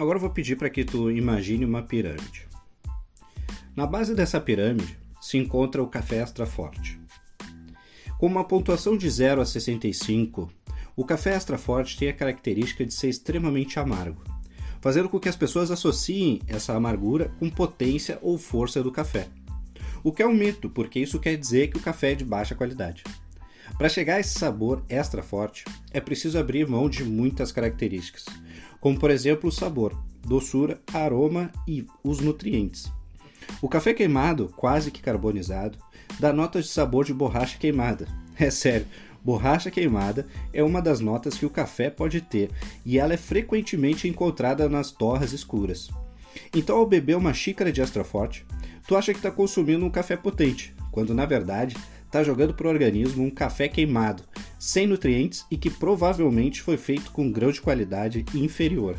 Agora eu vou pedir para que tu imagine uma pirâmide. Na base dessa pirâmide se encontra o café extra forte. Com uma pontuação de 0 a 65, o café extra forte tem a característica de ser extremamente amargo, fazendo com que as pessoas associem essa amargura com potência ou força do café. O que é um mito, porque isso quer dizer que o café é de baixa qualidade. Para chegar a esse sabor extra forte, é preciso abrir mão de muitas características, como por exemplo o sabor, doçura, aroma e os nutrientes. O café queimado, quase que carbonizado, dá notas de sabor de borracha queimada. É sério, borracha queimada é uma das notas que o café pode ter e ela é frequentemente encontrada nas torras escuras. Então, ao beber uma xícara de extra forte, tu acha que está consumindo um café potente, quando na verdade está jogando para o organismo um café queimado, sem nutrientes e que provavelmente foi feito com grão de qualidade inferior.